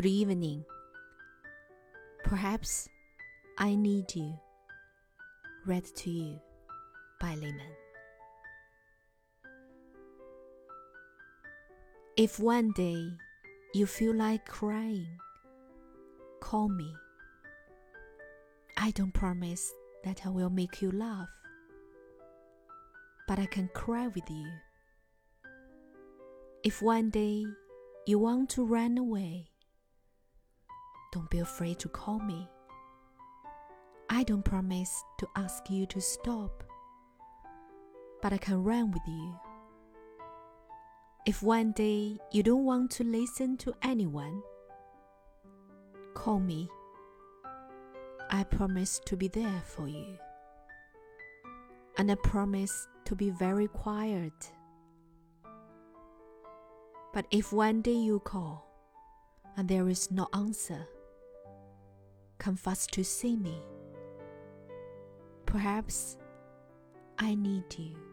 Good evening. Perhaps I need you. Read to you by Lemon. If one day you feel like crying, call me. I don't promise that I will make you laugh, but I can cry with you. If one day you want to run away, don't be afraid to call me. I don't promise to ask you to stop, but I can run with you. If one day you don't want to listen to anyone, call me. I promise to be there for you. And I promise to be very quiet. But if one day you call and there is no answer, come fast to see me. Perhaps I need you.